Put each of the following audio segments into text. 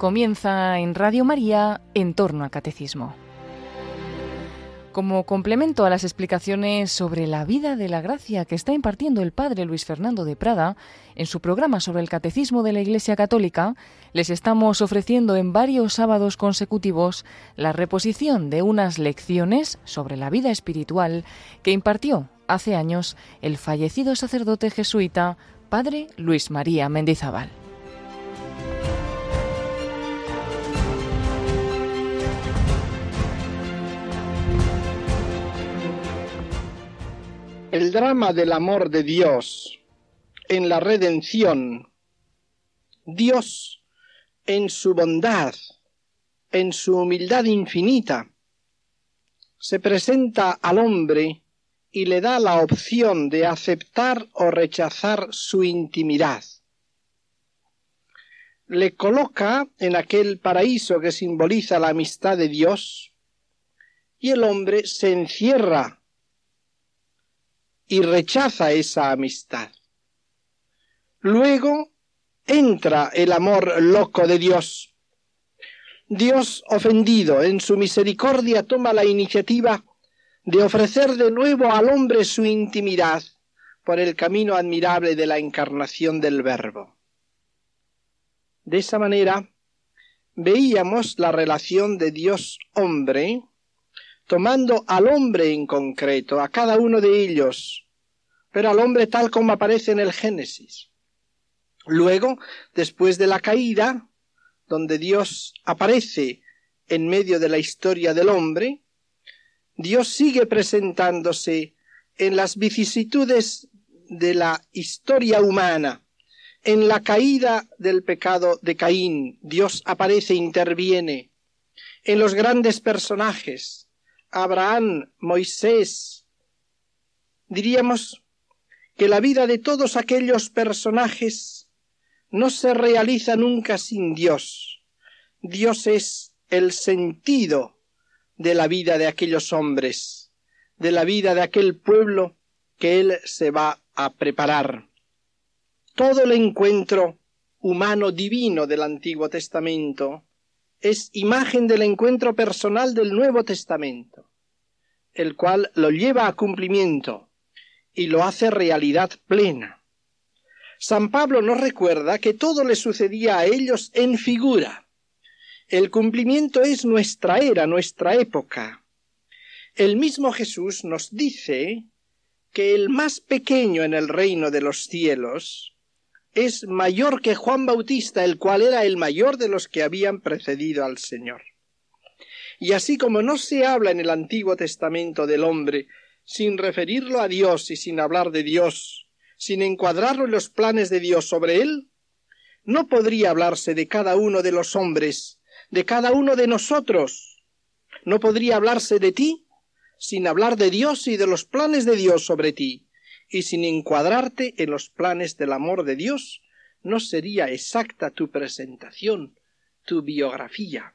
Comienza en Radio María en torno al catecismo. Como complemento a las explicaciones sobre la vida de la gracia que está impartiendo el padre Luis Fernando de Prada en su programa sobre el catecismo de la Iglesia Católica, les estamos ofreciendo en varios sábados consecutivos la reposición de unas lecciones sobre la vida espiritual que impartió hace años el fallecido sacerdote jesuita padre Luis María Mendizábal. El drama del amor de Dios en la redención, Dios en su bondad, en su humildad infinita, se presenta al hombre y le da la opción de aceptar o rechazar su intimidad. Le coloca en aquel paraíso que simboliza la amistad de Dios y el hombre se encierra y rechaza esa amistad. Luego entra el amor loco de Dios. Dios ofendido en su misericordia toma la iniciativa de ofrecer de nuevo al hombre su intimidad por el camino admirable de la encarnación del Verbo. De esa manera veíamos la relación de Dios hombre tomando al hombre en concreto, a cada uno de ellos, pero al hombre tal como aparece en el Génesis. Luego, después de la caída, donde Dios aparece en medio de la historia del hombre, Dios sigue presentándose en las vicisitudes de la historia humana. En la caída del pecado de Caín, Dios aparece, interviene. En los grandes personajes, Abraham, Moisés. Diríamos que la vida de todos aquellos personajes no se realiza nunca sin Dios. Dios es el sentido de la vida de aquellos hombres, de la vida de aquel pueblo que Él se va a preparar. Todo el encuentro humano divino del Antiguo Testamento es imagen del encuentro personal del Nuevo Testamento, el cual lo lleva a cumplimiento y lo hace realidad plena. San Pablo nos recuerda que todo le sucedía a ellos en figura. El cumplimiento es nuestra era, nuestra época. El mismo Jesús nos dice que el más pequeño en el reino de los cielos es mayor que Juan Bautista, el cual era el mayor de los que habían precedido al Señor. Y así como no se habla en el Antiguo Testamento del hombre sin referirlo a Dios y sin hablar de Dios, sin encuadrarlo en los planes de Dios sobre él, no podría hablarse de cada uno de los hombres, de cada uno de nosotros. No podría hablarse de ti sin hablar de Dios y de los planes de Dios sobre ti y sin encuadrarte en los planes del amor de Dios, no sería exacta tu presentación, tu biografía.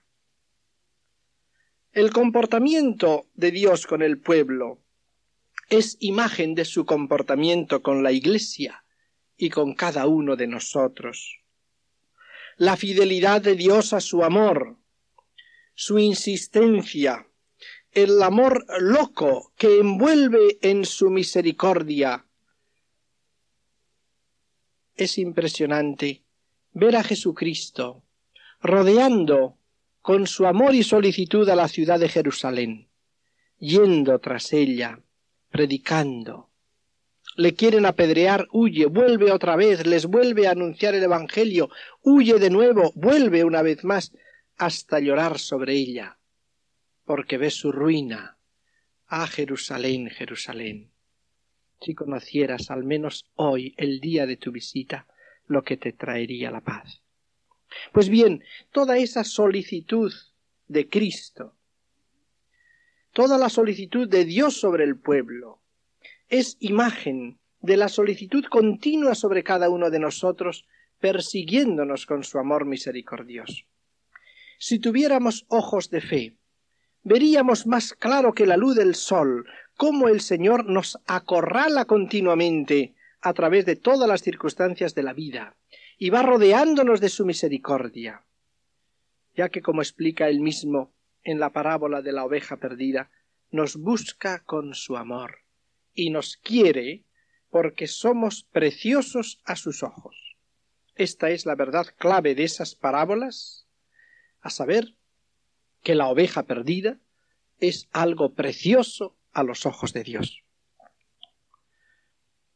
El comportamiento de Dios con el pueblo es imagen de su comportamiento con la Iglesia y con cada uno de nosotros. La fidelidad de Dios a su amor, su insistencia, el amor loco que envuelve en su misericordia. Es impresionante ver a Jesucristo rodeando con su amor y solicitud a la ciudad de Jerusalén, yendo tras ella, predicando. Le quieren apedrear, huye, vuelve otra vez, les vuelve a anunciar el Evangelio, huye de nuevo, vuelve una vez más, hasta llorar sobre ella porque ves su ruina. Ah, Jerusalén, Jerusalén. Si conocieras al menos hoy, el día de tu visita, lo que te traería la paz. Pues bien, toda esa solicitud de Cristo, toda la solicitud de Dios sobre el pueblo, es imagen de la solicitud continua sobre cada uno de nosotros, persiguiéndonos con su amor misericordioso. Si tuviéramos ojos de fe, veríamos más claro que la luz del sol cómo el Señor nos acorrala continuamente a través de todas las circunstancias de la vida y va rodeándonos de su misericordia. ya que como explica él mismo en la parábola de la oveja perdida, nos busca con su amor y nos quiere porque somos preciosos a sus ojos. Esta es la verdad clave de esas parábolas, a saber, que la oveja perdida es algo precioso a los ojos de Dios.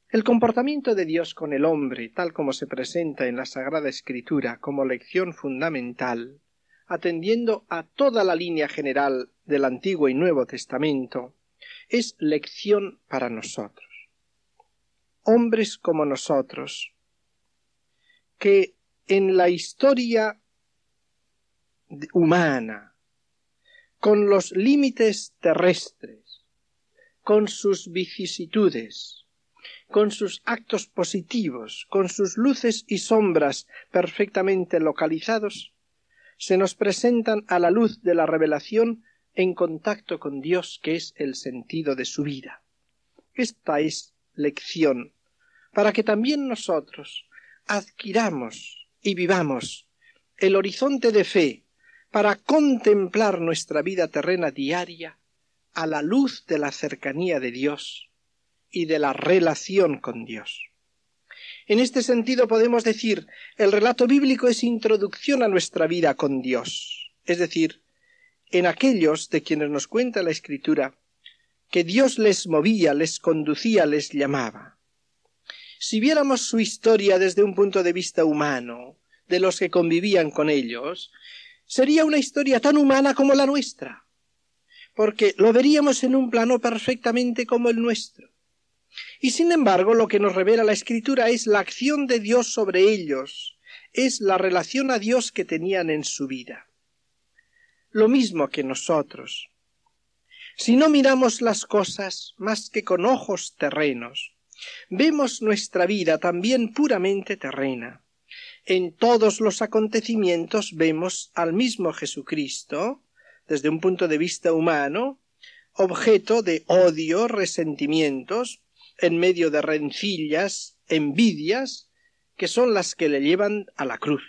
El comportamiento de Dios con el hombre, tal como se presenta en la Sagrada Escritura como lección fundamental, atendiendo a toda la línea general del Antiguo y Nuevo Testamento, es lección para nosotros. Hombres como nosotros, que en la historia humana, con los límites terrestres, con sus vicisitudes, con sus actos positivos, con sus luces y sombras perfectamente localizados, se nos presentan a la luz de la revelación en contacto con Dios, que es el sentido de su vida. Esta es lección para que también nosotros adquiramos y vivamos el horizonte de fe para contemplar nuestra vida terrena diaria a la luz de la cercanía de Dios y de la relación con Dios. En este sentido podemos decir, el relato bíblico es introducción a nuestra vida con Dios, es decir, en aquellos de quienes nos cuenta la Escritura, que Dios les movía, les conducía, les llamaba. Si viéramos su historia desde un punto de vista humano, de los que convivían con ellos, sería una historia tan humana como la nuestra, porque lo veríamos en un plano perfectamente como el nuestro. Y sin embargo, lo que nos revela la Escritura es la acción de Dios sobre ellos, es la relación a Dios que tenían en su vida. Lo mismo que nosotros. Si no miramos las cosas más que con ojos terrenos, vemos nuestra vida también puramente terrena. En todos los acontecimientos vemos al mismo Jesucristo, desde un punto de vista humano, objeto de odio, resentimientos, en medio de rencillas, envidias, que son las que le llevan a la cruz.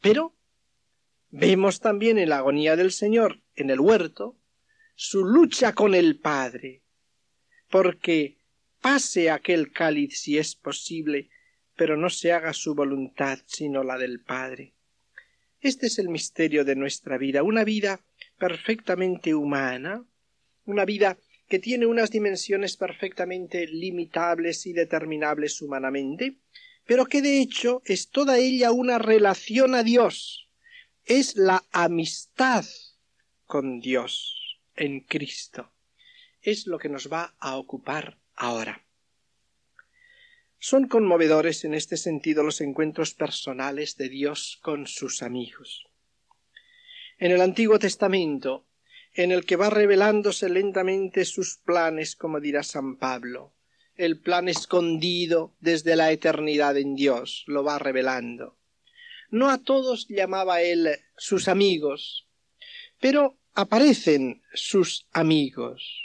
Pero vemos también en la agonía del Señor en el huerto su lucha con el Padre, porque pase aquel cáliz si es posible, pero no se haga su voluntad sino la del Padre. Este es el misterio de nuestra vida, una vida perfectamente humana, una vida que tiene unas dimensiones perfectamente limitables y determinables humanamente, pero que de hecho es toda ella una relación a Dios, es la amistad con Dios en Cristo. Es lo que nos va a ocupar ahora. Son conmovedores en este sentido los encuentros personales de Dios con sus amigos. En el Antiguo Testamento en el que va revelándose lentamente sus planes, como dirá San Pablo. El plan escondido desde la eternidad en Dios lo va revelando. No a todos llamaba él sus amigos, pero aparecen sus amigos.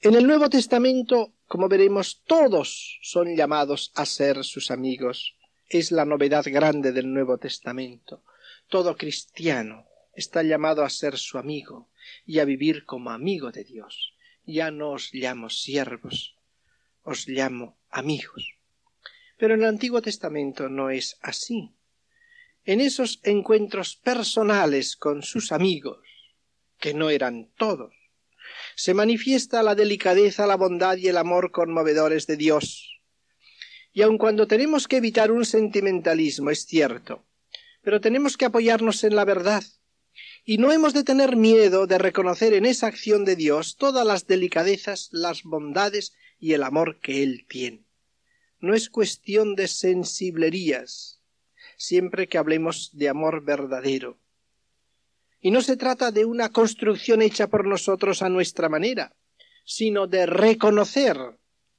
En el Nuevo Testamento, como veremos, todos son llamados a ser sus amigos. Es la novedad grande del Nuevo Testamento. Todo cristiano está llamado a ser su amigo y a vivir como amigo de Dios. Ya no os llamo siervos, os llamo amigos. Pero en el Antiguo Testamento no es así. En esos encuentros personales con sus amigos, que no eran todos, se manifiesta la delicadeza, la bondad y el amor conmovedores de Dios. Y aun cuando tenemos que evitar un sentimentalismo, es cierto, pero tenemos que apoyarnos en la verdad, y no hemos de tener miedo de reconocer en esa acción de Dios todas las delicadezas, las bondades y el amor que Él tiene. No es cuestión de sensiblerías, siempre que hablemos de amor verdadero. Y no se trata de una construcción hecha por nosotros a nuestra manera, sino de reconocer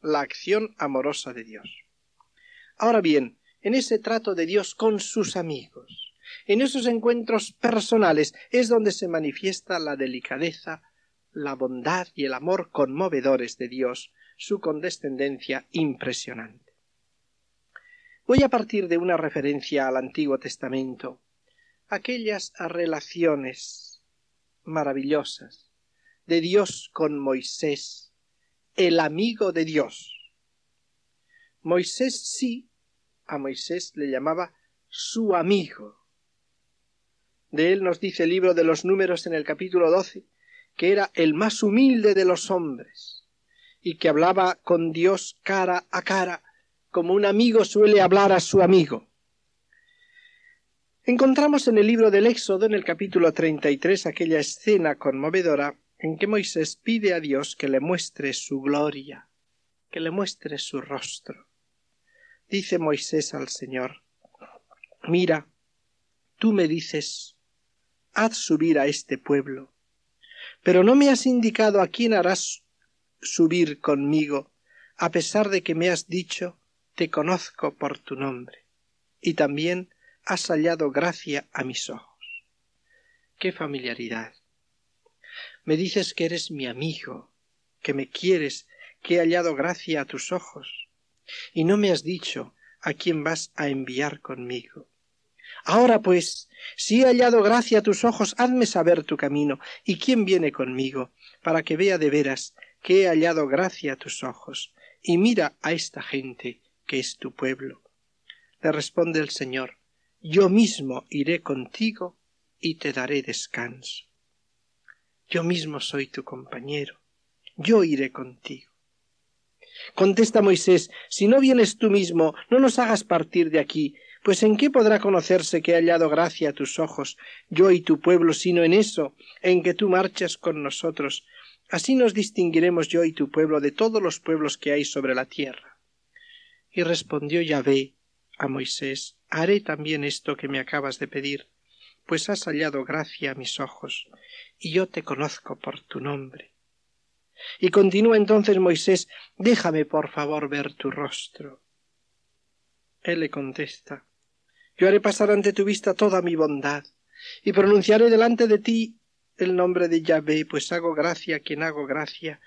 la acción amorosa de Dios. Ahora bien, en ese trato de Dios con sus amigos, en esos encuentros personales es donde se manifiesta la delicadeza, la bondad y el amor conmovedores de Dios, su condescendencia impresionante. Voy a partir de una referencia al Antiguo Testamento aquellas relaciones maravillosas de Dios con Moisés, el amigo de Dios. Moisés sí, a Moisés le llamaba su amigo. De él nos dice el libro de los números en el capítulo doce, que era el más humilde de los hombres, y que hablaba con Dios cara a cara, como un amigo suele hablar a su amigo. Encontramos en el libro del Éxodo, en el capítulo treinta y tres, aquella escena conmovedora en que Moisés pide a Dios que le muestre su gloria, que le muestre su rostro. Dice Moisés al Señor, Mira, tú me dices, haz subir a este pueblo, pero no me has indicado a quién harás subir conmigo, a pesar de que me has dicho, te conozco por tu nombre, y también has hallado gracia a mis ojos. Qué familiaridad. Me dices que eres mi amigo, que me quieres, que he hallado gracia a tus ojos, y no me has dicho a quién vas a enviar conmigo. Ahora pues, si he hallado gracia a tus ojos, hazme saber tu camino, y quién viene conmigo, para que vea de veras que he hallado gracia a tus ojos, y mira a esta gente que es tu pueblo. Le responde el Señor, yo mismo iré contigo y te daré descanso. Yo mismo soy tu compañero, yo iré contigo. Contesta Moisés, si no vienes tú mismo, no nos hagas partir de aquí, pues en qué podrá conocerse que he hallado gracia a tus ojos, yo y tu pueblo, sino en eso, en que tú marchas con nosotros. Así nos distinguiremos yo y tu pueblo de todos los pueblos que hay sobre la tierra. Y respondió Yahvé a Moisés, haré también esto que me acabas de pedir, pues has hallado gracia a mis ojos, y yo te conozco por tu nombre. Y continúa entonces Moisés, déjame por favor ver tu rostro. Él le contesta, yo haré pasar ante tu vista toda mi bondad, y pronunciaré delante de ti el nombre de Yahvé, pues hago gracia a quien hago gracia,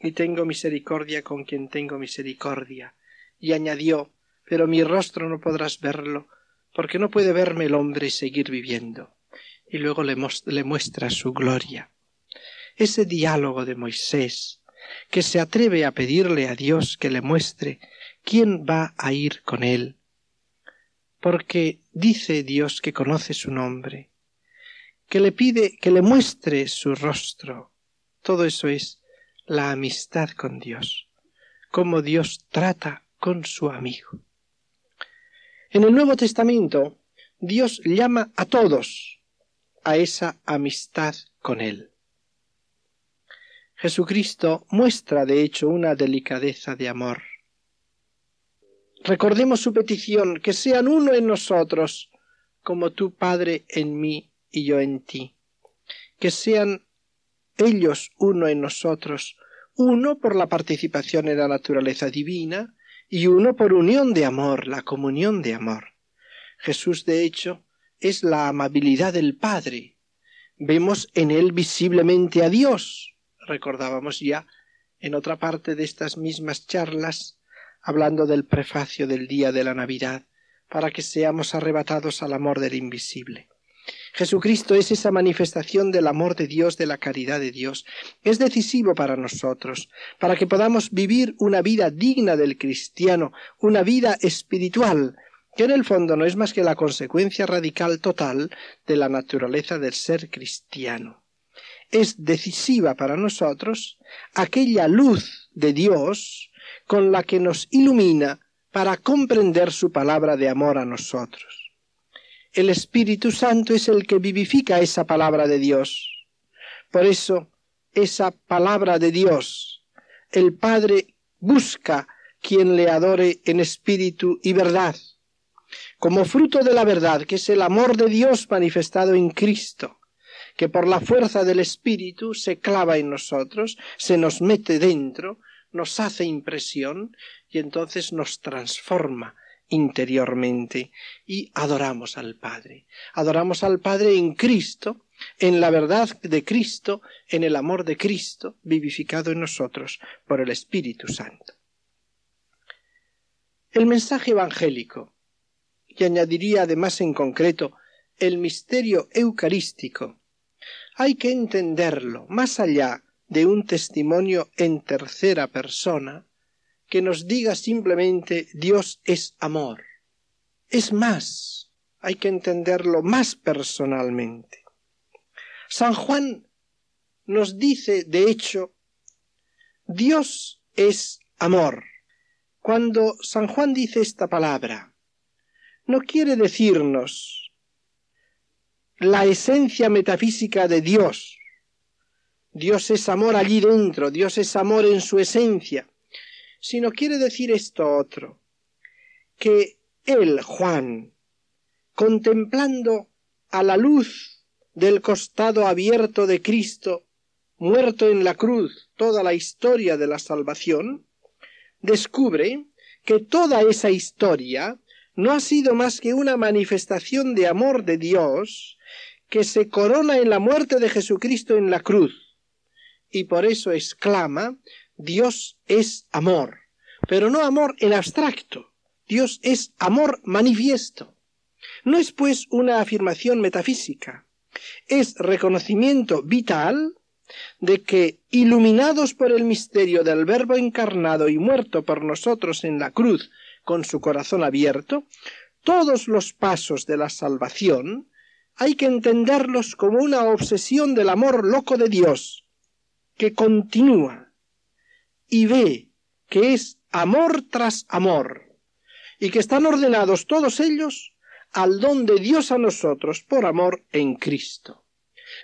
y tengo misericordia con quien tengo misericordia. Y añadió, pero mi rostro no podrás verlo, porque no puede verme el hombre y seguir viviendo. Y luego le, le muestra su gloria. Ese diálogo de Moisés, que se atreve a pedirle a Dios que le muestre quién va a ir con él, porque dice Dios que conoce su nombre, que le pide que le muestre su rostro. Todo eso es la amistad con Dios, cómo Dios trata con su amigo. En el Nuevo Testamento, Dios llama a todos a esa amistad con Él. Jesucristo muestra, de hecho, una delicadeza de amor. Recordemos su petición, que sean uno en nosotros, como tu Padre en mí y yo en ti. Que sean ellos uno en nosotros, uno por la participación en la naturaleza divina, y uno por unión de amor, la comunión de amor. Jesús, de hecho, es la amabilidad del Padre. Vemos en él visiblemente a Dios. Recordábamos ya en otra parte de estas mismas charlas, hablando del prefacio del día de la Navidad, para que seamos arrebatados al amor del invisible. Jesucristo es esa manifestación del amor de Dios, de la caridad de Dios. Es decisivo para nosotros, para que podamos vivir una vida digna del cristiano, una vida espiritual, que en el fondo no es más que la consecuencia radical total de la naturaleza del ser cristiano. Es decisiva para nosotros aquella luz de Dios con la que nos ilumina para comprender su palabra de amor a nosotros. El Espíritu Santo es el que vivifica esa palabra de Dios. Por eso, esa palabra de Dios, el Padre busca quien le adore en espíritu y verdad, como fruto de la verdad, que es el amor de Dios manifestado en Cristo, que por la fuerza del Espíritu se clava en nosotros, se nos mete dentro, nos hace impresión y entonces nos transforma interiormente y adoramos al Padre. Adoramos al Padre en Cristo, en la verdad de Cristo, en el amor de Cristo, vivificado en nosotros por el Espíritu Santo. El mensaje evangélico, y añadiría además en concreto el misterio eucarístico, hay que entenderlo más allá de un testimonio en tercera persona que nos diga simplemente Dios es amor. Es más, hay que entenderlo más personalmente. San Juan nos dice, de hecho, Dios es amor. Cuando San Juan dice esta palabra, no quiere decirnos la esencia metafísica de Dios. Dios es amor allí dentro, Dios es amor en su esencia, sino quiere decir esto otro, que él, Juan, contemplando a la luz del costado abierto de Cristo, muerto en la cruz, toda la historia de la salvación, descubre que toda esa historia no ha sido más que una manifestación de amor de Dios que se corona en la muerte de Jesucristo en la cruz. Y por eso exclama, Dios es amor. Pero no amor en abstracto. Dios es amor manifiesto. No es pues una afirmación metafísica. Es reconocimiento vital de que, iluminados por el misterio del Verbo encarnado y muerto por nosotros en la cruz, con su corazón abierto, todos los pasos de la salvación hay que entenderlos como una obsesión del amor loco de Dios, que continúa y ve que es amor tras amor, y que están ordenados todos ellos al don de Dios a nosotros por amor en Cristo.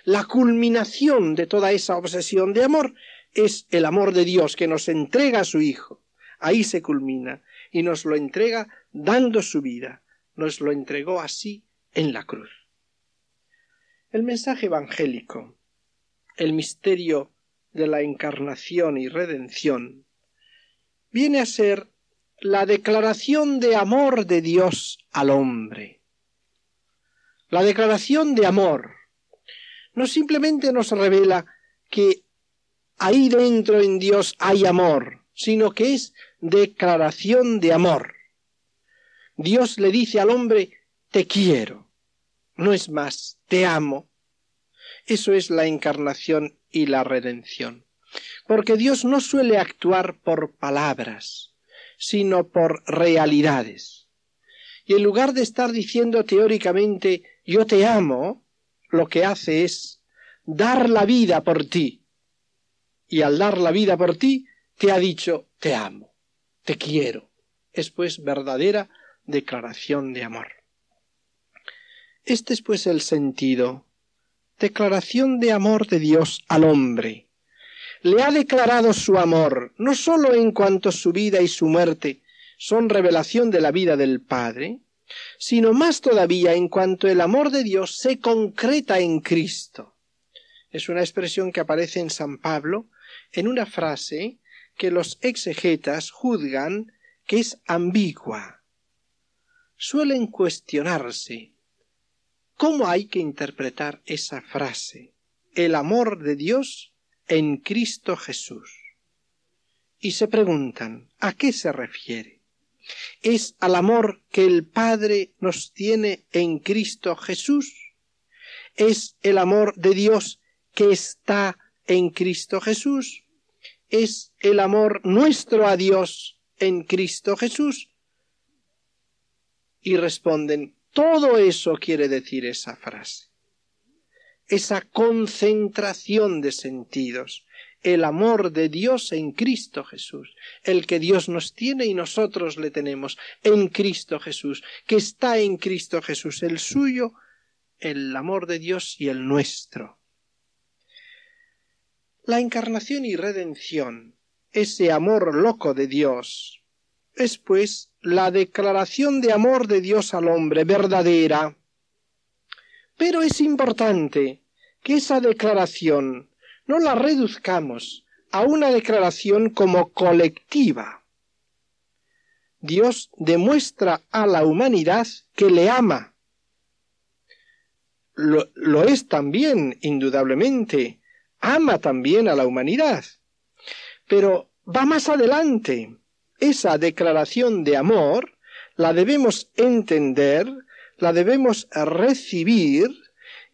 La culminación de toda esa obsesión de amor es el amor de Dios que nos entrega a su Hijo. Ahí se culmina y nos lo entrega dando su vida. Nos lo entregó así en la cruz. El mensaje evangélico, el misterio de la encarnación y redención, viene a ser la declaración de amor de Dios al hombre. La declaración de amor no simplemente nos revela que ahí dentro en Dios hay amor, sino que es declaración de amor. Dios le dice al hombre, te quiero. No es más, te amo. Eso es la encarnación y la redención. Porque Dios no suele actuar por palabras, sino por realidades. Y en lugar de estar diciendo teóricamente yo te amo, lo que hace es dar la vida por ti. Y al dar la vida por ti, te ha dicho te amo te quiero. Es pues verdadera declaración de amor. Este es pues el sentido. Declaración de amor de Dios al hombre. Le ha declarado su amor, no sólo en cuanto su vida y su muerte son revelación de la vida del Padre, sino más todavía en cuanto el amor de Dios se concreta en Cristo. Es una expresión que aparece en San Pablo en una frase que los exegetas juzgan que es ambigua. Suelen cuestionarse cómo hay que interpretar esa frase, el amor de Dios en Cristo Jesús. Y se preguntan, ¿a qué se refiere? ¿Es al amor que el Padre nos tiene en Cristo Jesús? ¿Es el amor de Dios que está en Cristo Jesús? es el amor nuestro a Dios en Cristo Jesús? Y responden, todo eso quiere decir esa frase. Esa concentración de sentidos, el amor de Dios en Cristo Jesús, el que Dios nos tiene y nosotros le tenemos en Cristo Jesús, que está en Cristo Jesús, el suyo, el amor de Dios y el nuestro. La encarnación y redención, ese amor loco de Dios, es pues la declaración de amor de Dios al hombre verdadera. Pero es importante que esa declaración no la reduzcamos a una declaración como colectiva. Dios demuestra a la humanidad que le ama. Lo, es también, indudablemente, ama también a la humanidad. Pero va más adelante. Esa declaración de amor la debemos entender la debemos recibir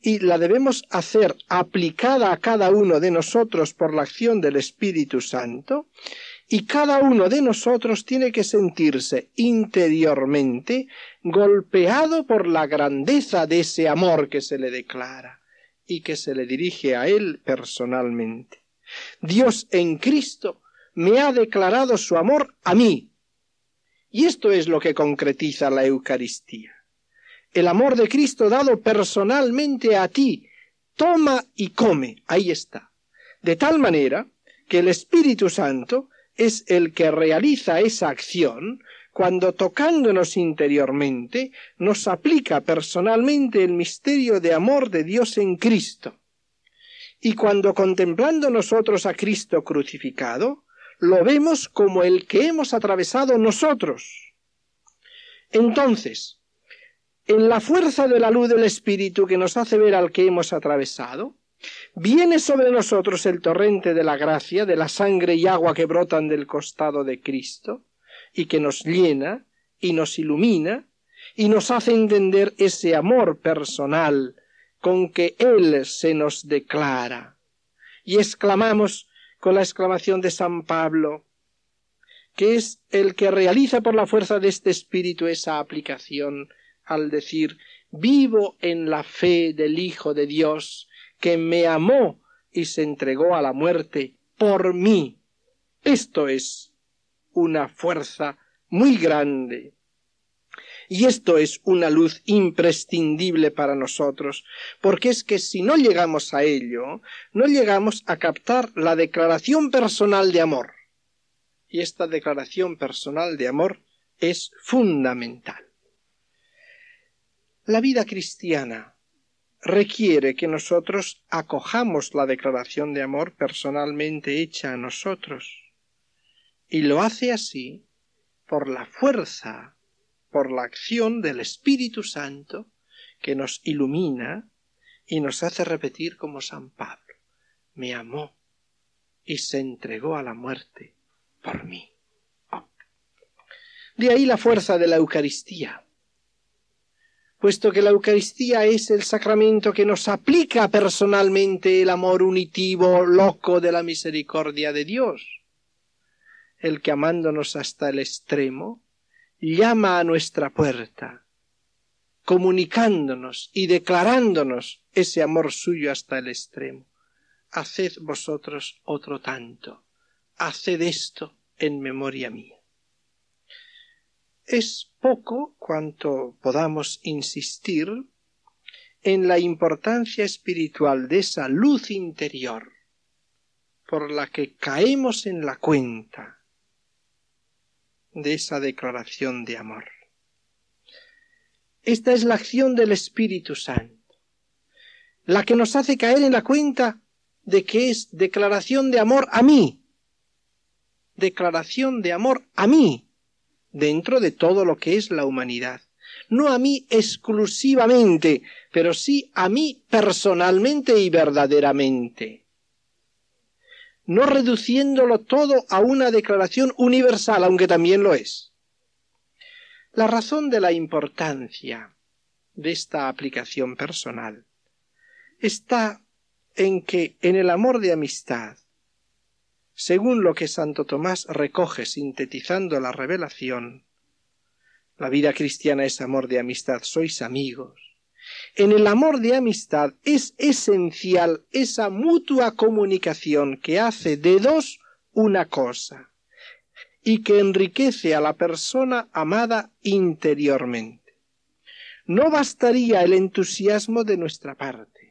y la debemos hacer aplicada a cada uno de nosotros por la acción del Espíritu Santo, y cada uno de nosotros tiene que sentirse interiormente golpeado por la grandeza de ese amor que se le declara y que se le dirige a él personalmente. Dios en Cristo me ha declarado su amor a mí. Y esto es lo que concretiza la Eucaristía el amor de Cristo dado personalmente a ti. Toma y come. Ahí está. De tal manera que el Espíritu Santo es el que realiza esa acción cuando tocándonos interiormente nos aplica personalmente el misterio de amor de Dios en Cristo. Y cuando contemplando nosotros a Cristo crucificado, lo vemos como el que hemos atravesado nosotros. Entonces, en la fuerza de la luz del Espíritu que nos hace ver al que hemos atravesado, viene sobre nosotros el torrente de la gracia, de la sangre y agua que brotan del costado de Cristo, y que nos llena y nos ilumina, y nos hace entender ese amor personal con que Él se nos declara. Y exclamamos con la exclamación de San Pablo, que es el que realiza por la fuerza de este espíritu esa aplicación al decir vivo en la fe del Hijo de Dios, que me amó y se entregó a la muerte por mí. Esto es una fuerza muy grande. Y esto es una luz imprescindible para nosotros, porque es que si no llegamos a ello, no llegamos a captar la declaración personal de amor. Y esta declaración personal de amor es fundamental. La vida cristiana requiere que nosotros acojamos la declaración de amor personalmente hecha a nosotros. Y lo hace así por la fuerza, por la acción del Espíritu Santo que nos ilumina y nos hace repetir como San Pablo, me amó y se entregó a la muerte por mí. De ahí la fuerza de la Eucaristía puesto que la Eucaristía es el sacramento que nos aplica personalmente el amor unitivo loco de la misericordia de Dios, el que amándonos hasta el extremo, llama a nuestra puerta, comunicándonos y declarándonos ese amor suyo hasta el extremo. Haced vosotros otro tanto, haced esto en memoria mía. Es poco cuanto podamos insistir en la importancia espiritual de esa luz interior por la que caemos en la cuenta de esa declaración de amor. Esta es la acción del Espíritu Santo, la que nos hace caer en la cuenta de que es declaración de amor a mí, declaración de amor a mí, dentro de todo lo que es la humanidad. No a mí exclusivamente, pero sí a mí personalmente y verdaderamente. No reduciéndolo todo a una declaración universal, aunque también lo es. La razón de la importancia de esta aplicación personal está en que en el amor de amistad según lo que Santo Tomás recoge sintetizando la revelación, la vida cristiana es amor de amistad, sois amigos. En el amor de amistad es esencial esa mutua comunicación que hace de dos una cosa y que enriquece a la persona amada interiormente. No bastaría el entusiasmo de nuestra parte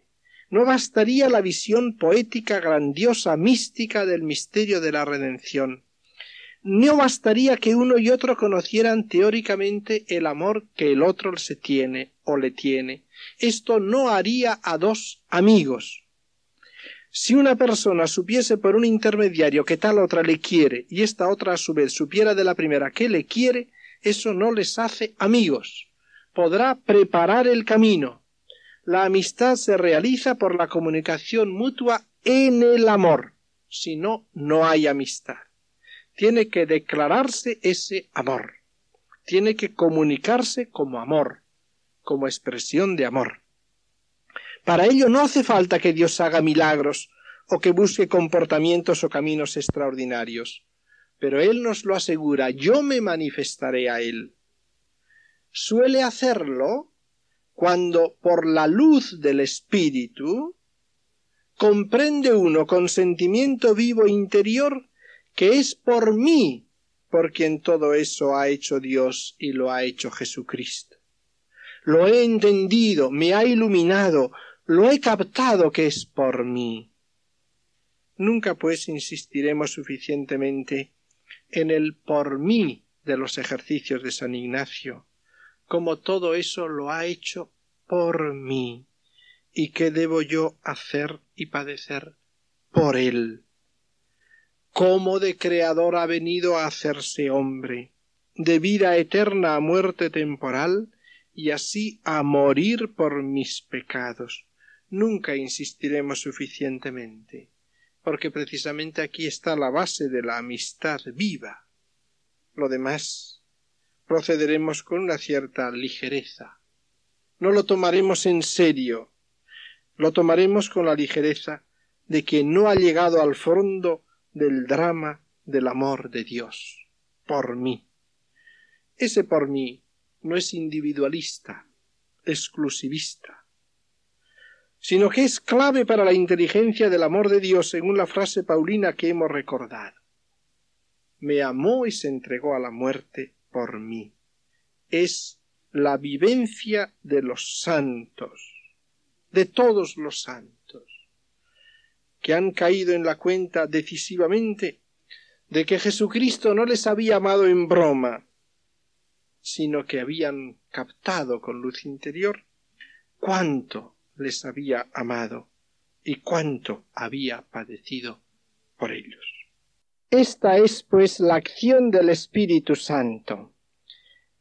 no bastaría la visión poética, grandiosa, mística del misterio de la redención. No bastaría que uno y otro conocieran teóricamente el amor que el otro se tiene o le tiene. Esto no haría a dos amigos. Si una persona supiese por un intermediario que tal otra le quiere y esta otra a su vez supiera de la primera que le quiere, eso no les hace amigos. Podrá preparar el camino, la amistad se realiza por la comunicación mutua en el amor. Si no, no hay amistad. Tiene que declararse ese amor. Tiene que comunicarse como amor, como expresión de amor. Para ello no hace falta que Dios haga milagros o que busque comportamientos o caminos extraordinarios, pero Él nos lo asegura, yo me manifestaré a Él. Suele hacerlo cuando por la luz del Espíritu comprende uno con sentimiento vivo interior que es por mí por quien todo eso ha hecho Dios y lo ha hecho Jesucristo. Lo he entendido, me ha iluminado, lo he captado que es por mí. Nunca pues insistiremos suficientemente en el por mí de los ejercicios de San Ignacio, como todo eso lo ha hecho por mí, y qué debo yo hacer y padecer por él. Cómo de creador ha venido a hacerse hombre, de vida eterna a muerte temporal, y así a morir por mis pecados. Nunca insistiremos suficientemente, porque precisamente aquí está la base de la amistad viva. Lo demás procederemos con una cierta ligereza. No lo tomaremos en serio, lo tomaremos con la ligereza de quien no ha llegado al fondo del drama del amor de Dios, por mí. Ese por mí no es individualista, exclusivista, sino que es clave para la inteligencia del amor de Dios según la frase paulina que hemos recordado. Me amó y se entregó a la muerte por mí. Es la vivencia de los santos, de todos los santos, que han caído en la cuenta decisivamente de que Jesucristo no les había amado en broma, sino que habían captado con luz interior cuánto les había amado y cuánto había padecido por ellos. Esta es pues la acción del Espíritu Santo.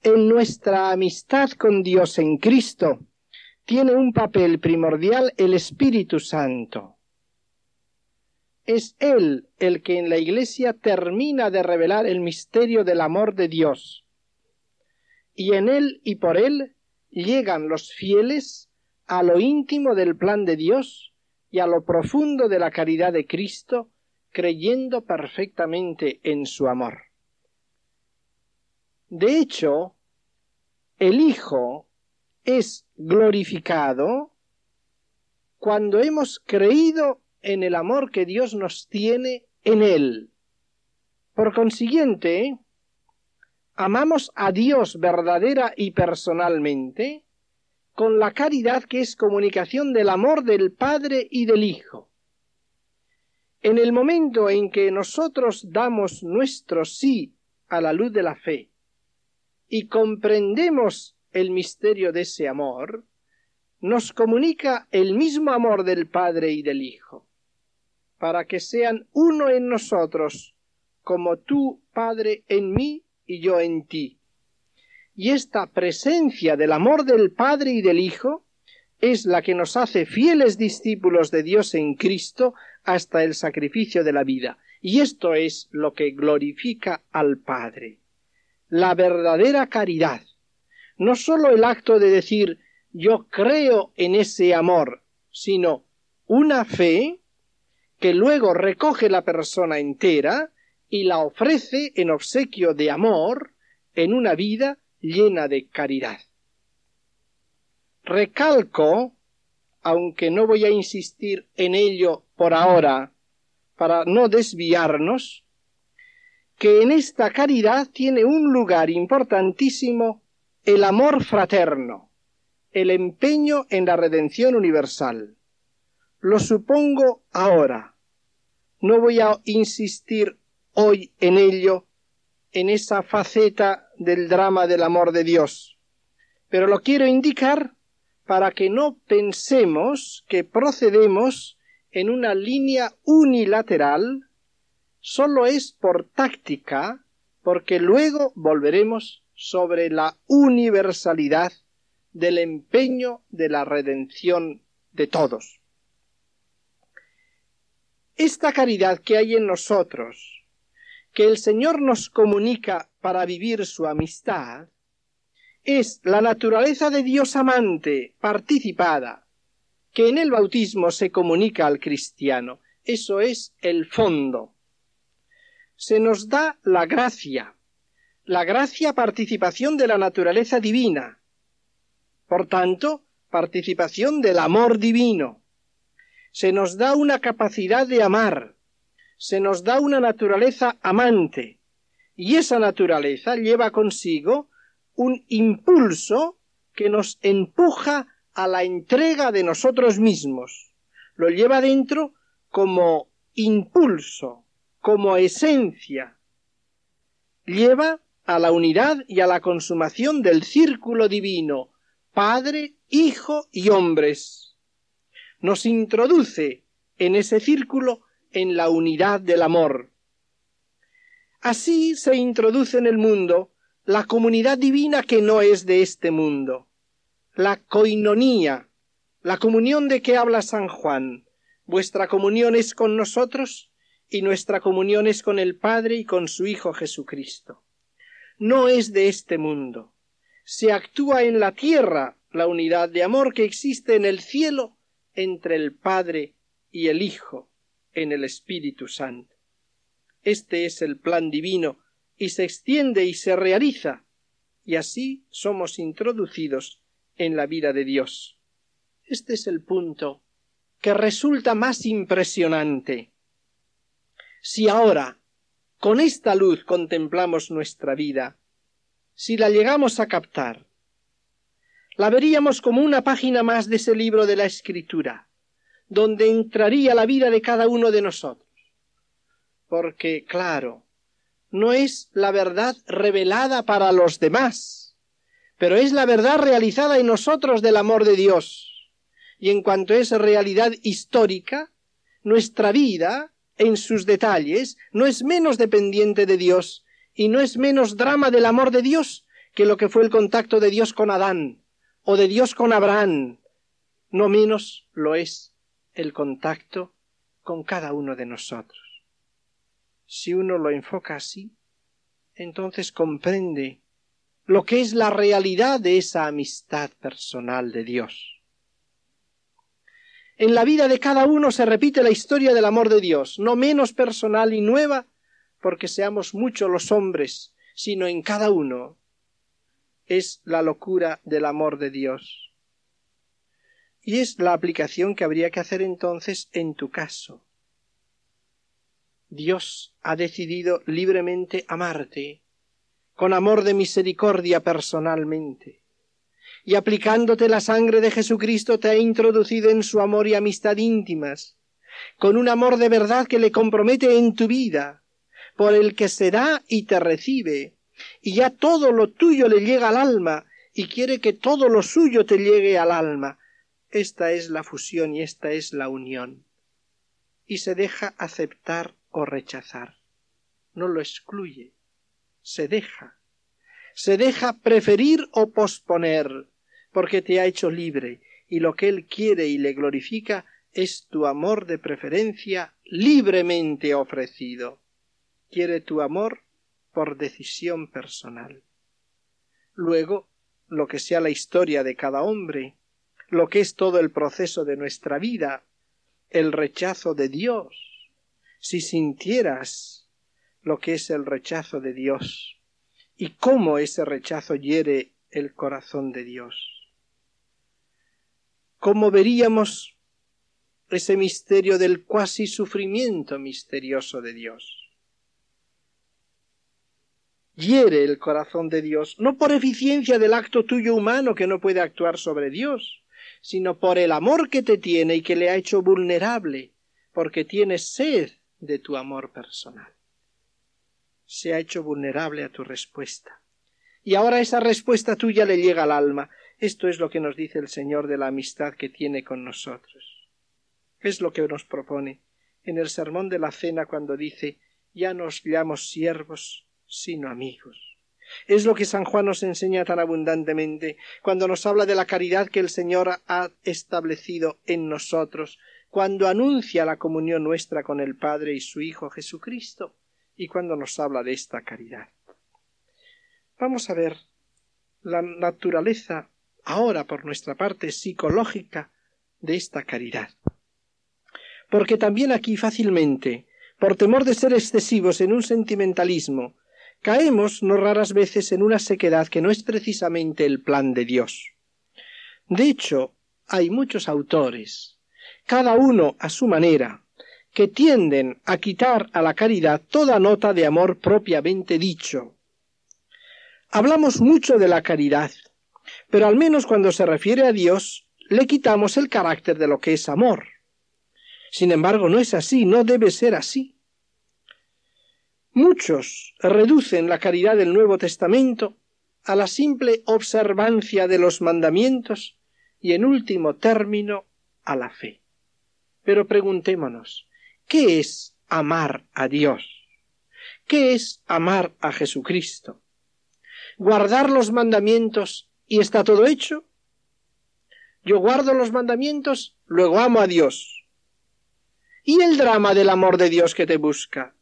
En nuestra amistad con Dios en Cristo tiene un papel primordial el Espíritu Santo. Es Él el que en la Iglesia termina de revelar el misterio del amor de Dios y en él y por él llegan los fieles a lo íntimo del plan de Dios y a lo profundo de la caridad de Cristo, creyendo perfectamente en su amor. De hecho, el Hijo es glorificado cuando hemos creído en el amor que Dios nos tiene en Él. Por consiguiente, amamos a Dios verdadera y personalmente, con la caridad que es comunicación del amor del Padre y del Hijo. En el momento en que nosotros damos nuestro sí a la luz de la fe y comprendemos el misterio de ese amor, nos comunica el mismo amor del Padre y del Hijo, para que sean uno en nosotros, como tú, Padre, en mí y yo en ti. Y esta presencia del amor del Padre y del Hijo es la que nos hace fieles discípulos de Dios en Cristo hasta el sacrificio de la vida. Y esto es lo que glorifica al Padre. La verdadera caridad. No sólo el acto de decir yo creo en ese amor, sino una fe que luego recoge la persona entera y la ofrece en obsequio de amor en una vida llena de caridad. Recalco, aunque no voy a insistir en ello por ahora, para no desviarnos, que en esta caridad tiene un lugar importantísimo el amor fraterno, el empeño en la redención universal. Lo supongo ahora. No voy a insistir hoy en ello, en esa faceta del drama del amor de Dios. Pero lo quiero indicar para que no pensemos que procedemos en una línea unilateral, solo es por táctica, porque luego volveremos sobre la universalidad del empeño de la redención de todos. Esta caridad que hay en nosotros, que el Señor nos comunica para vivir su amistad, es la naturaleza de Dios amante, participada, que en el bautismo se comunica al cristiano. Eso es el fondo. Se nos da la gracia, la gracia participación de la naturaleza divina. Por tanto, participación del amor divino. Se nos da una capacidad de amar, se nos da una naturaleza amante, y esa naturaleza lleva consigo un impulso que nos empuja a la entrega de nosotros mismos. Lo lleva dentro como impulso, como esencia. Lleva a la unidad y a la consumación del círculo divino, Padre, Hijo y hombres. Nos introduce en ese círculo en la unidad del amor. Así se introduce en el mundo la comunidad divina que no es de este mundo, la coinonía, la comunión de que habla San Juan. Vuestra comunión es con nosotros y nuestra comunión es con el Padre y con su Hijo Jesucristo. No es de este mundo. Se actúa en la tierra la unidad de amor que existe en el cielo entre el Padre y el Hijo en el Espíritu Santo. Este es el plan divino y se extiende y se realiza, y así somos introducidos en la vida de Dios. Este es el punto que resulta más impresionante. Si ahora, con esta luz contemplamos nuestra vida, si la llegamos a captar, la veríamos como una página más de ese libro de la Escritura, donde entraría la vida de cada uno de nosotros. Porque, claro, no es la verdad revelada para los demás, pero es la verdad realizada en nosotros del amor de Dios. Y en cuanto es realidad histórica, nuestra vida, en sus detalles, no es menos dependiente de Dios y no es menos drama del amor de Dios que lo que fue el contacto de Dios con Adán o de Dios con Abraham. No menos lo es el contacto con cada uno de nosotros. Si uno lo enfoca así, entonces comprende lo que es la realidad de esa amistad personal de Dios. En la vida de cada uno se repite la historia del amor de Dios, no menos personal y nueva porque seamos muchos los hombres, sino en cada uno es la locura del amor de Dios. Y es la aplicación que habría que hacer entonces en tu caso. Dios ha decidido libremente amarte, con amor de misericordia personalmente, y aplicándote la sangre de Jesucristo te ha introducido en su amor y amistad íntimas, con un amor de verdad que le compromete en tu vida, por el que se da y te recibe, y ya todo lo tuyo le llega al alma, y quiere que todo lo suyo te llegue al alma. Esta es la fusión y esta es la unión. Y se deja aceptar o rechazar. No lo excluye, se deja. Se deja preferir o posponer, porque te ha hecho libre, y lo que Él quiere y le glorifica es tu amor de preferencia libremente ofrecido. Quiere tu amor por decisión personal. Luego, lo que sea la historia de cada hombre, lo que es todo el proceso de nuestra vida, el rechazo de Dios, si sintieras lo que es el rechazo de Dios y cómo ese rechazo hiere el corazón de Dios. ¿Cómo veríamos ese misterio del cuasi sufrimiento misterioso de Dios? Hiere el corazón de Dios, no por eficiencia del acto tuyo humano que no puede actuar sobre Dios, sino por el amor que te tiene y que le ha hecho vulnerable, porque tiene sed de tu amor personal. Se ha hecho vulnerable a tu respuesta. Y ahora esa respuesta tuya le llega al alma. Esto es lo que nos dice el Señor de la amistad que tiene con nosotros. Es lo que nos propone en el sermón de la cena cuando dice ya no os llamos siervos, sino amigos. Es lo que San Juan nos enseña tan abundantemente cuando nos habla de la caridad que el Señor ha establecido en nosotros, cuando anuncia la comunión nuestra con el Padre y su Hijo Jesucristo, y cuando nos habla de esta caridad. Vamos a ver la naturaleza, ahora por nuestra parte psicológica, de esta caridad. Porque también aquí fácilmente, por temor de ser excesivos en un sentimentalismo, caemos no raras veces en una sequedad que no es precisamente el plan de Dios. De hecho, hay muchos autores, cada uno a su manera, que tienden a quitar a la caridad toda nota de amor propiamente dicho. Hablamos mucho de la caridad, pero al menos cuando se refiere a Dios, le quitamos el carácter de lo que es amor. Sin embargo, no es así, no debe ser así. Muchos reducen la caridad del Nuevo Testamento a la simple observancia de los mandamientos y en último término a la fe. Pero preguntémonos, ¿qué es amar a Dios? ¿Qué es amar a Jesucristo? ¿Guardar los mandamientos y está todo hecho? Yo guardo los mandamientos, luego amo a Dios. ¿Y el drama del amor de Dios que te busca?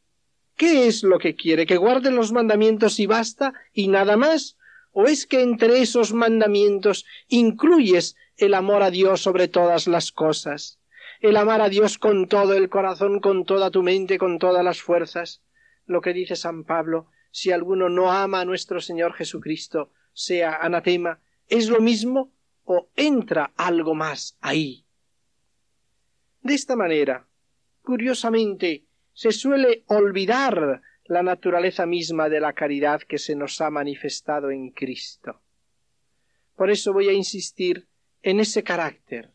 ¿Qué es lo que quiere? ¿Que guarde los mandamientos y basta y nada más? ¿O es que entre esos mandamientos incluyes el amor a Dios sobre todas las cosas? El amar a Dios con todo el corazón, con toda tu mente, con todas las fuerzas. Lo que dice San Pablo, si alguno no ama a nuestro Señor Jesucristo, sea anatema, es lo mismo o entra algo más ahí. De esta manera, curiosamente, se suele olvidar la naturaleza misma de la caridad que se nos ha manifestado en Cristo. Por eso voy a insistir en ese carácter,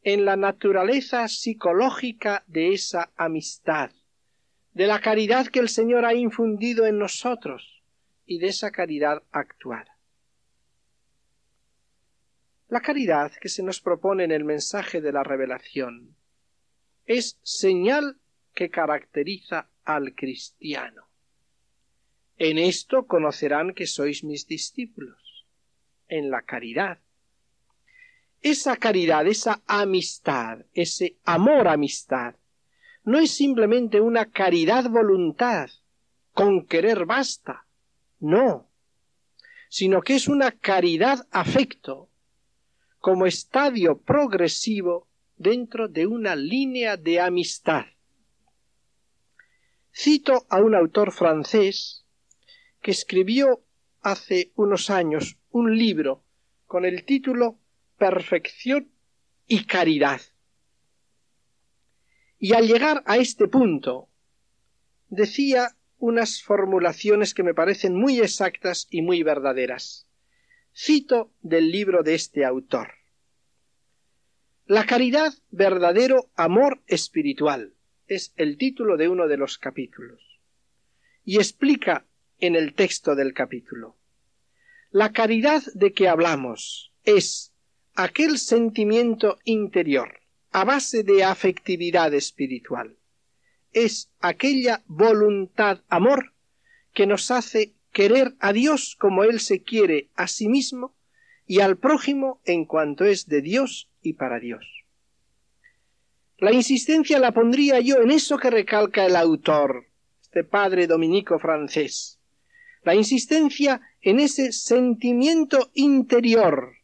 en la naturaleza psicológica de esa amistad, de la caridad que el Señor ha infundido en nosotros y de esa caridad actuada. La caridad que se nos propone en el mensaje de la revelación es señal que caracteriza al cristiano. En esto conocerán que sois mis discípulos, en la caridad. Esa caridad, esa amistad, ese amor amistad, no es simplemente una caridad voluntad, con querer basta, no, sino que es una caridad afecto, como estadio progresivo dentro de una línea de amistad. Cito a un autor francés que escribió hace unos años un libro con el título Perfección y Caridad. Y al llegar a este punto, decía unas formulaciones que me parecen muy exactas y muy verdaderas. Cito del libro de este autor. La caridad, verdadero amor espiritual es el título de uno de los capítulos. Y explica en el texto del capítulo. La caridad de que hablamos es aquel sentimiento interior a base de afectividad espiritual. Es aquella voluntad amor que nos hace querer a Dios como Él se quiere a sí mismo y al prójimo en cuanto es de Dios y para Dios. La insistencia la pondría yo en eso que recalca el autor, este padre dominico francés. La insistencia en ese sentimiento interior,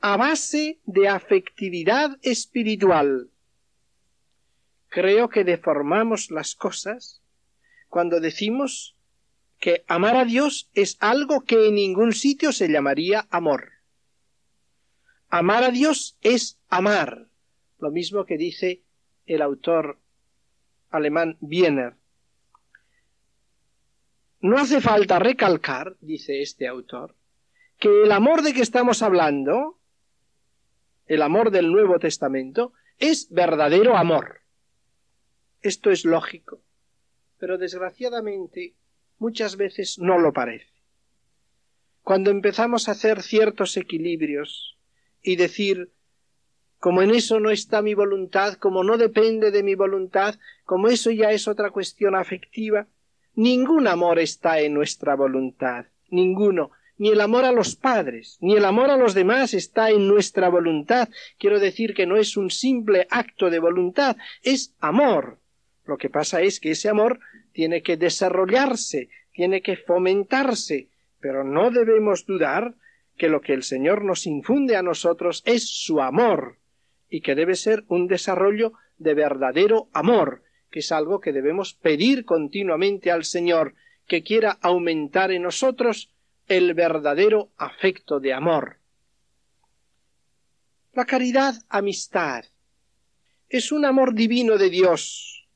a base de afectividad espiritual. Creo que deformamos las cosas cuando decimos que amar a Dios es algo que en ningún sitio se llamaría amor. Amar a Dios es amar lo mismo que dice el autor alemán Wiener. No hace falta recalcar, dice este autor, que el amor de que estamos hablando, el amor del Nuevo Testamento, es verdadero amor. Esto es lógico, pero desgraciadamente muchas veces no lo parece. Cuando empezamos a hacer ciertos equilibrios y decir como en eso no está mi voluntad, como no depende de mi voluntad, como eso ya es otra cuestión afectiva, ningún amor está en nuestra voluntad, ninguno, ni el amor a los padres, ni el amor a los demás está en nuestra voluntad. Quiero decir que no es un simple acto de voluntad, es amor. Lo que pasa es que ese amor tiene que desarrollarse, tiene que fomentarse, Pero no debemos dudar que lo que el Señor nos infunde a nosotros es su amor, y que debe ser un desarrollo de verdadero amor, que es algo que debemos pedir continuamente al Señor, que quiera aumentar en nosotros el verdadero afecto de amor. La caridad amistad es un amor divino de Dios,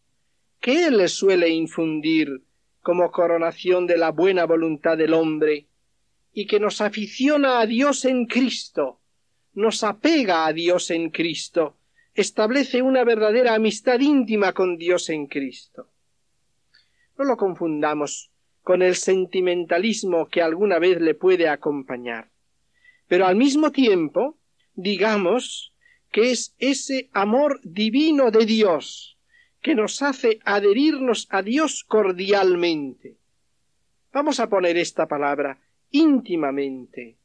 que Él le suele infundir como coronación de la buena voluntad del hombre, y que nos aficiona a Dios en Cristo, nos apega a Dios en Cristo, establece una verdadera amistad íntima con Dios en Cristo. No lo confundamos con el sentimentalismo que alguna vez le puede acompañar. Pero al mismo tiempo, digamos que es ese amor divino de Dios que nos hace adherirnos a Dios cordialmente. Vamos a poner esta palabra íntimamente,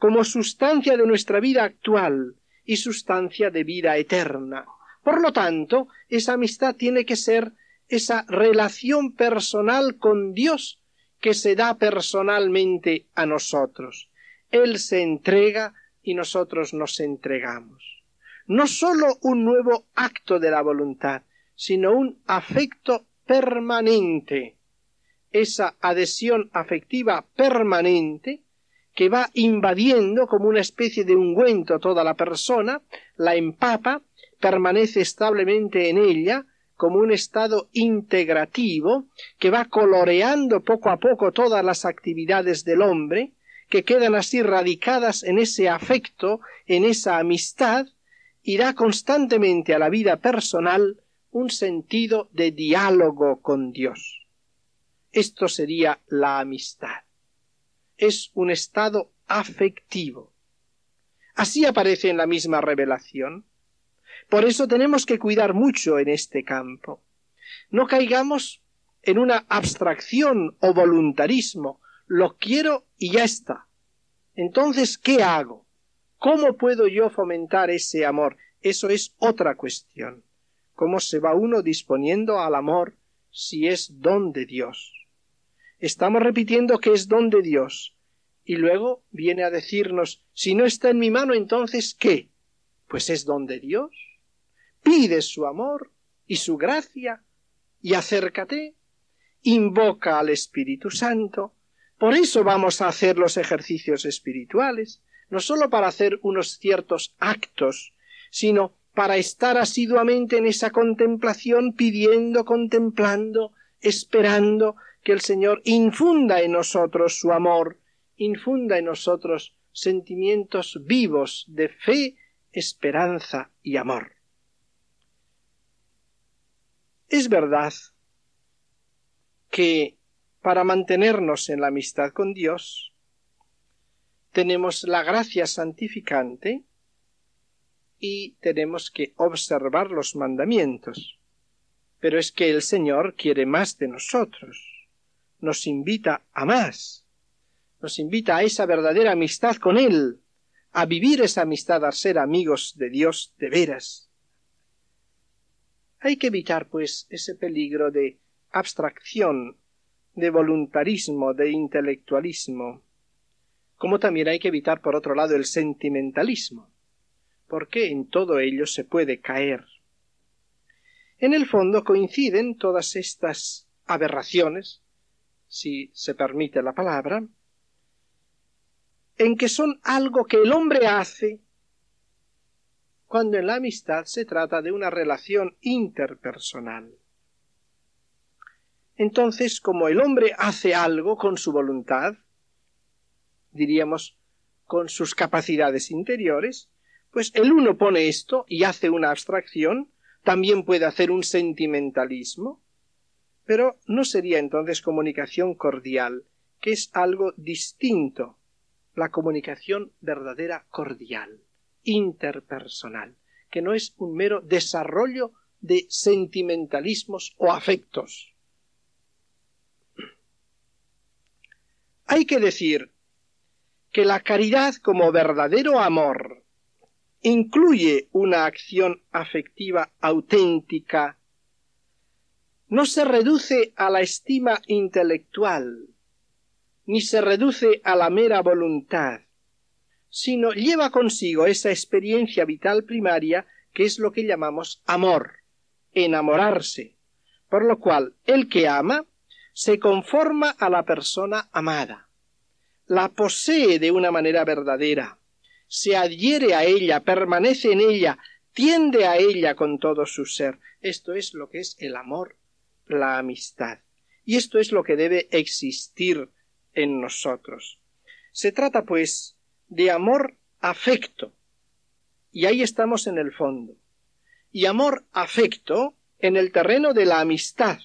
como sustancia de nuestra vida actual y sustancia de vida eterna. Por lo tanto, esa amistad tiene que ser esa relación personal con Dios que se da personalmente a nosotros. Él se entrega y nosotros nos entregamos. No sólo un nuevo acto de la voluntad, sino un afecto permanente. Esa adhesión afectiva permanente que va invadiendo como una especie de ungüento toda la persona, la empapa, permanece establemente en ella, como un estado integrativo que va coloreando poco a poco todas las actividades del hombre, que quedan así radicadas en ese afecto, en esa amistad, y da constantemente a la vida personal un sentido de diálogo con Dios. Esto sería la amistad. Es un estado afectivo. Así aparece en la misma revelación. Por eso tenemos que cuidar mucho en este campo. No caigamos en una abstracción o voluntarismo. Lo quiero y ya está. Entonces, ¿qué hago? ¿Cómo puedo yo fomentar ese amor? Eso es otra cuestión. ¿Cómo se va uno disponiendo al amor si es don de Dios? Estamos repitiendo que es don de Dios. Y luego viene a decirnos, si no está en mi mano, entonces ¿qué? Pues es don de Dios pide su amor y su gracia y acércate, invoca al Espíritu Santo. Por eso vamos a hacer los ejercicios espirituales, no sólo para hacer unos ciertos actos, sino para estar asiduamente en esa contemplación, pidiendo, contemplando, esperando que el Señor infunda en nosotros su amor, infunda en nosotros sentimientos vivos de fe, esperanza y amor. Es verdad que para mantenernos en la amistad con Dios tenemos la gracia santificante y tenemos que observar los mandamientos. Pero es que el Señor quiere más de nosotros, nos invita a más, nos invita a esa verdadera amistad con Él, a vivir esa amistad, a ser amigos de Dios de veras. Hay que evitar, pues, ese peligro de abstracción, de voluntarismo, de intelectualismo, como también hay que evitar, por otro lado, el sentimentalismo, porque en todo ello se puede caer. En el fondo coinciden todas estas aberraciones, si se permite la palabra, en que son algo que el hombre hace cuando en la amistad se trata de una relación interpersonal. Entonces, como el hombre hace algo con su voluntad, diríamos con sus capacidades interiores, pues el uno pone esto y hace una abstracción, también puede hacer un sentimentalismo, pero no sería entonces comunicación cordial, que es algo distinto, la comunicación verdadera cordial interpersonal, que no es un mero desarrollo de sentimentalismos o afectos. Hay que decir que la caridad como verdadero amor incluye una acción afectiva auténtica, no se reduce a la estima intelectual, ni se reduce a la mera voluntad, sino lleva consigo esa experiencia vital primaria que es lo que llamamos amor, enamorarse, por lo cual el que ama se conforma a la persona amada, la posee de una manera verdadera, se adhiere a ella, permanece en ella, tiende a ella con todo su ser. Esto es lo que es el amor, la amistad. Y esto es lo que debe existir en nosotros. Se trata, pues, de amor afecto. Y ahí estamos en el fondo. Y amor afecto en el terreno de la amistad,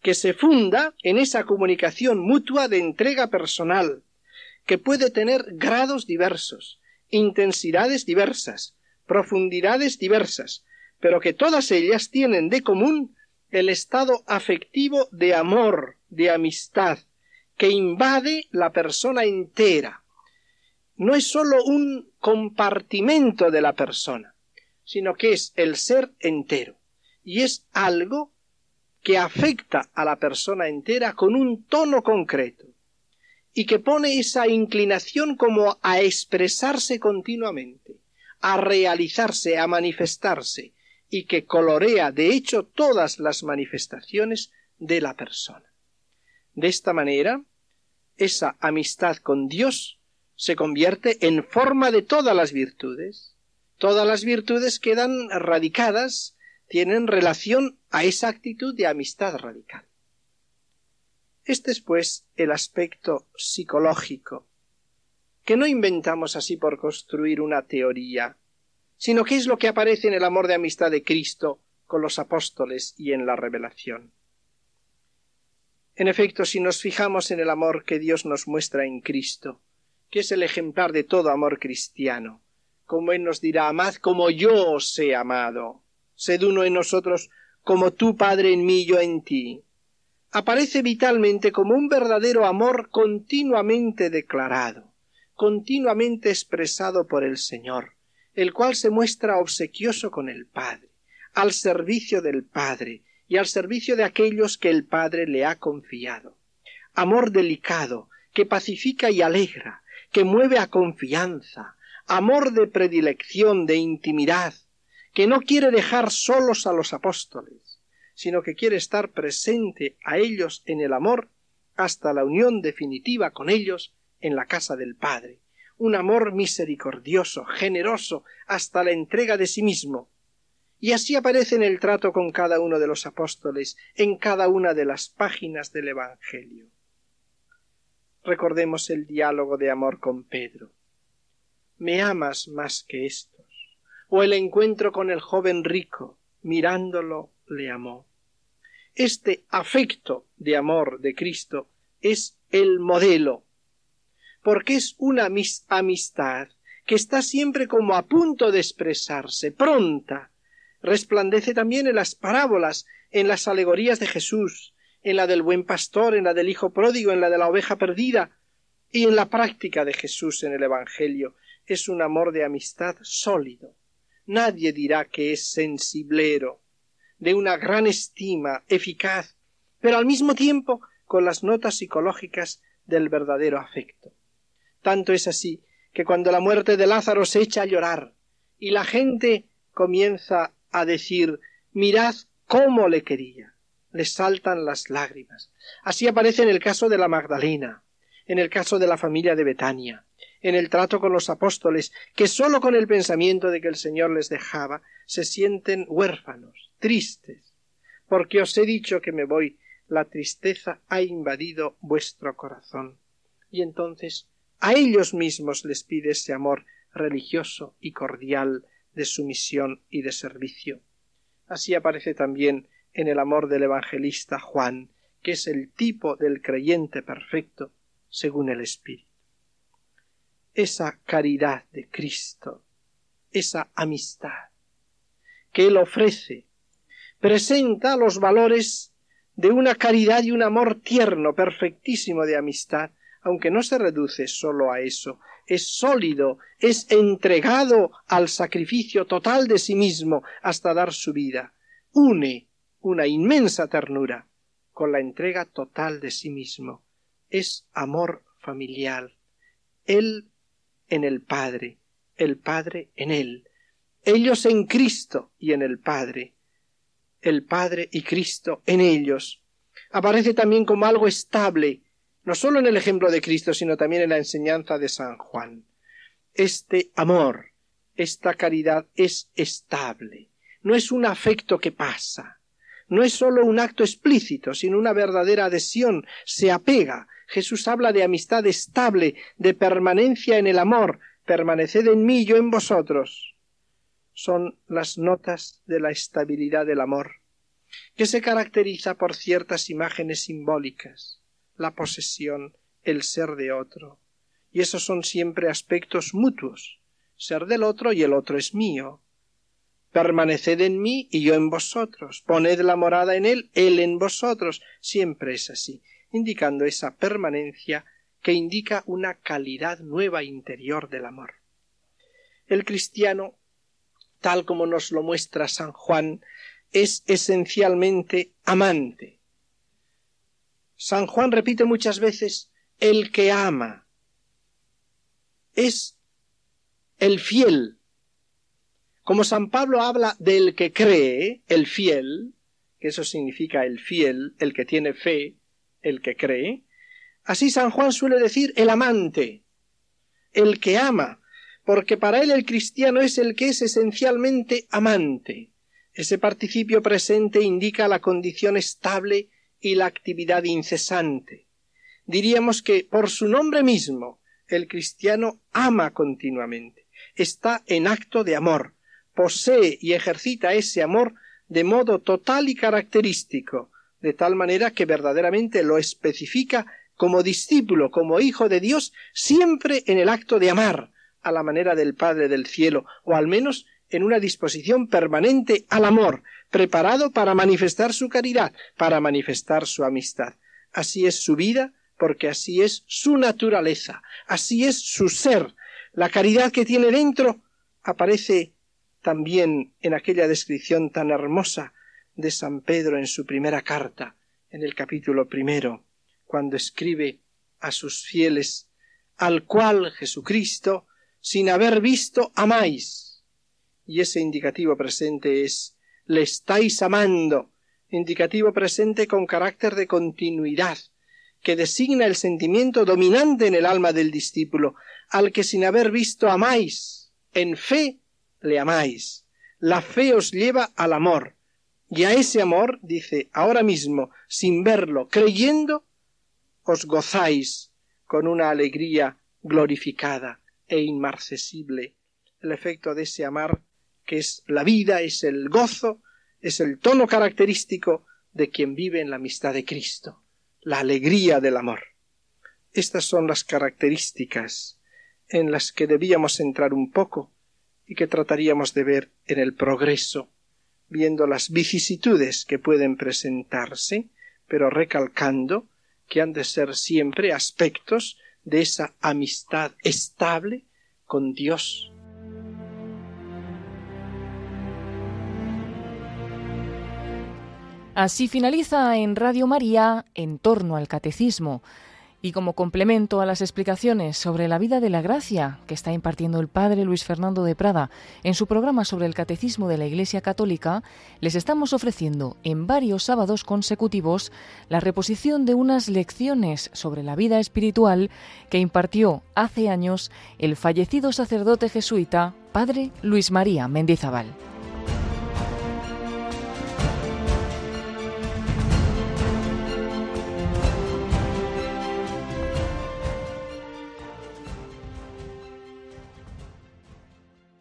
que se funda en esa comunicación mutua de entrega personal, que puede tener grados diversos, intensidades diversas, profundidades diversas, pero que todas ellas tienen de común el estado afectivo de amor, de amistad, que invade la persona entera. No es sólo un compartimento de la persona, sino que es el ser entero, y es algo que afecta a la persona entera con un tono concreto, y que pone esa inclinación como a expresarse continuamente, a realizarse, a manifestarse, y que colorea de hecho todas las manifestaciones de la persona. De esta manera, esa amistad con Dios se convierte en forma de todas las virtudes. Todas las virtudes quedan radicadas, tienen relación a esa actitud de amistad radical. Este es, pues, el aspecto psicológico, que no inventamos así por construir una teoría, sino que es lo que aparece en el amor de amistad de Cristo con los apóstoles y en la revelación. En efecto, si nos fijamos en el amor que Dios nos muestra en Cristo, que es el ejemplar de todo amor cristiano, como Él nos dirá, amad como yo os he amado, sed uno en nosotros como tú, Padre, en mí, yo en ti, aparece vitalmente como un verdadero amor continuamente declarado, continuamente expresado por el Señor, el cual se muestra obsequioso con el Padre, al servicio del Padre y al servicio de aquellos que el Padre le ha confiado. Amor delicado, que pacifica y alegra, que mueve a confianza, amor de predilección, de intimidad, que no quiere dejar solos a los apóstoles, sino que quiere estar presente a ellos en el amor hasta la unión definitiva con ellos en la casa del Padre, un amor misericordioso, generoso, hasta la entrega de sí mismo. Y así aparece en el trato con cada uno de los apóstoles, en cada una de las páginas del Evangelio. Recordemos el diálogo de amor con Pedro. ¿Me amas más que estos? O el encuentro con el joven rico, mirándolo le amó. Este afecto de amor de Cristo es el modelo, porque es una amistad que está siempre como a punto de expresarse, pronta. Resplandece también en las parábolas, en las alegorías de Jesús, en la del buen pastor, en la del hijo pródigo, en la de la oveja perdida, y en la práctica de Jesús en el Evangelio. Es un amor de amistad sólido. Nadie dirá que es sensiblero, de una gran estima, eficaz, pero al mismo tiempo con las notas psicológicas del verdadero afecto. Tanto es así que cuando la muerte de Lázaro se echa a llorar y la gente comienza a decir mirad cómo le quería, le saltan las lágrimas. Así aparece en el caso de la Magdalena, en el caso de la familia de Betania, en el trato con los apóstoles, que sólo con el pensamiento de que el Señor les dejaba se sienten huérfanos, tristes, porque os he dicho que me voy, la tristeza ha invadido vuestro corazón. Y entonces a ellos mismos les pide ese amor religioso y cordial de sumisión y de servicio. Así aparece también en el amor del evangelista Juan, que es el tipo del creyente perfecto según el Espíritu. Esa caridad de Cristo, esa amistad que Él ofrece presenta los valores de una caridad y un amor tierno, perfectísimo de amistad, aunque no se reduce sólo a eso, es sólido, es entregado al sacrificio total de sí mismo hasta dar su vida, une una inmensa ternura con la entrega total de sí mismo. es amor familiar. Él en el Padre, el Padre en Él. Ellos en Cristo y en el Padre. El Padre y Cristo en ellos. Aparece también como algo estable, no solo en el ejemplo de Cristo, sino también en la enseñanza de San Juan. Este amor, esta caridad es estable, no es un afecto que pasa, no es solo un acto explícito, sino una verdadera adhesión, se apega. Jesús habla de amistad estable, de permanencia en el amor, permaneced en mí, yo en vosotros. Son las notas de la estabilidad del amor, que se caracteriza por ciertas imágenes simbólicas, la posesión, el ser de otro, y esos son siempre aspectos mutuos, ser del otro y el otro es mío. Permaneced en mí y yo en vosotros, poned la morada en él, él en vosotros, siempre es así, indicando esa permanencia que indica una calidad nueva interior del amor. El cristiano, tal como nos lo muestra San Juan, es esencialmente amante. San Juan repite muchas veces el que ama. Es el fiel. Como San Pablo habla del que cree, el fiel, que eso significa el fiel, el que tiene fe, el que cree, Así San Juan suele decir el amante, el que ama, porque para él el cristiano es el que es esencialmente amante. Ese participio presente indica la condición estable y la actividad incesante. Diríamos que por su nombre mismo el cristiano ama continuamente, está en acto de amor, posee y ejercita ese amor de modo total y característico, de tal manera que verdaderamente lo especifica como discípulo, como hijo de Dios, siempre en el acto de amar a la manera del Padre del cielo, o al menos en una disposición permanente al amor, preparado para manifestar su caridad, para manifestar su amistad. Así es su vida, porque así es su naturaleza, así es su ser. La caridad que tiene dentro aparece también en aquella descripción tan hermosa de San Pedro en su primera carta, en el capítulo primero cuando escribe a sus fieles, al cual Jesucristo, sin haber visto, amáis. Y ese indicativo presente es le estáis amando, indicativo presente con carácter de continuidad, que designa el sentimiento dominante en el alma del discípulo, al que sin haber visto amáis, en fe le amáis. La fe os lleva al amor, y a ese amor, dice ahora mismo, sin verlo, creyendo, os gozáis con una alegría glorificada e inmarcesible. El efecto de ese amar, que es la vida, es el gozo, es el tono característico de quien vive en la amistad de Cristo, la alegría del amor. Estas son las características en las que debíamos entrar un poco y que trataríamos de ver en el progreso, viendo las vicisitudes que pueden presentarse, pero recalcando que han de ser siempre aspectos de esa amistad estable con Dios. Así finaliza en Radio María en torno al catecismo y como complemento a las explicaciones sobre la vida de la gracia que está impartiendo el padre Luis Fernando de Prada en su programa sobre el catecismo de la Iglesia Católica, les estamos ofreciendo en varios sábados consecutivos la reposición de unas lecciones sobre la vida espiritual que impartió hace años el fallecido sacerdote jesuita padre Luis María Mendizábal.